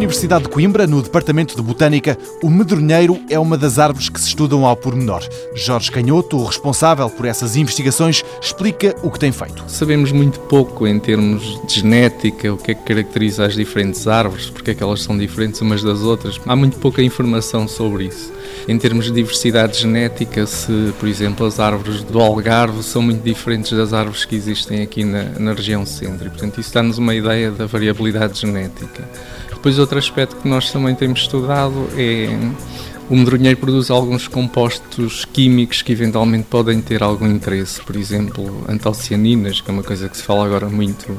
Universidade de Coimbra, no Departamento de Botânica, o medronheiro é uma das árvores que se estudam ao pormenor. Jorge Canhoto, o responsável por essas investigações, explica o que tem feito. Sabemos muito pouco em termos de genética, o que é que caracteriza as diferentes árvores, porque é que elas são diferentes umas das outras. Há muito pouca informação sobre isso. Em termos de diversidade genética, se, por exemplo, as árvores do Algarve são muito diferentes das árvores que existem aqui na, na região centro, e, portanto, isso dá-nos uma ideia da variabilidade genética. Depois, outro aspecto que nós também temos estudado é o medronheiro produz alguns compostos químicos que eventualmente podem ter algum interesse, por exemplo, antocianinas, que é uma coisa que se fala agora muito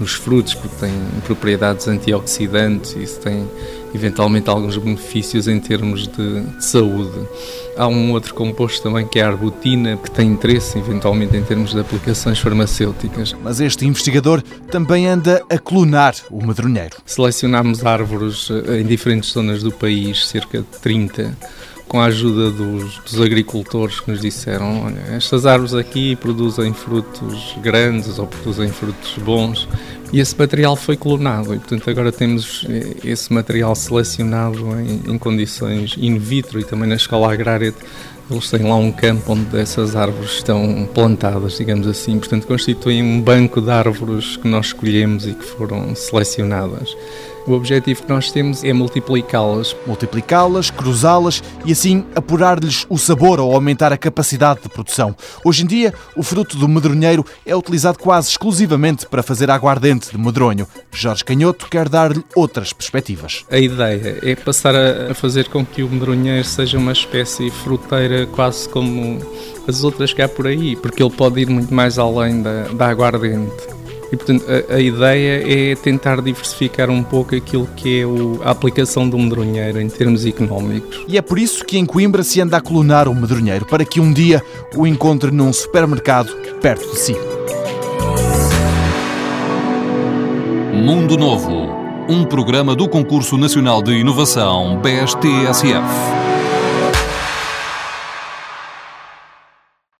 nos frutos, porque têm propriedades antioxidantes e isso tem eventualmente alguns benefícios em termos de, de, saúde. Há um outro composto também que é a arbutina, que tem interesse eventualmente em termos de aplicações farmacêuticas. Mas este investigador também anda a clonar o madronheiro. Selecionámos árvores eh, em diferentes zonas do país, cerca de 30, com a ajuda dos, dos, agricultores que nos disseram: olha, estas árvores aqui produzem frutos grandes ou produzem frutos bons. E esse material foi clonado, e portanto agora temos eh, esse material selecionado em, em condições in vitro e também na escola agrária eles têm lá um campo onde essas árvores estão plantadas, digamos assim, portanto constituem um banco de árvores que nós escolhemos e que foram selecionadas. O objetivo que nós temos é multiplicá-las. Multiplicá-las, cruzá-las e assim apurar-lhes o sabor ou aumentar a capacidade de produção. Hoje em dia, o fruto do medronheiro é utilizado quase exclusivamente para fazer aguardente de medronho. Jorge Canhoto quer dar-lhe outras perspectivas. A ideia é passar a fazer com que o medronheiro seja uma espécie fruteira quase como as outras que há por aí, porque ele pode ir muito mais além da, da aguardente. E portanto a, a, ideia é tentar diversificar um pouco aquilo que é o, a aplicação do medronheiro em termos económicos. E é por isso que em Coimbra se anda a clonar o medronheiro, para que um dia o encontre num supermercado perto de si. Mundo Novo, um programa do Concurso Nacional de Inovação BSTSF.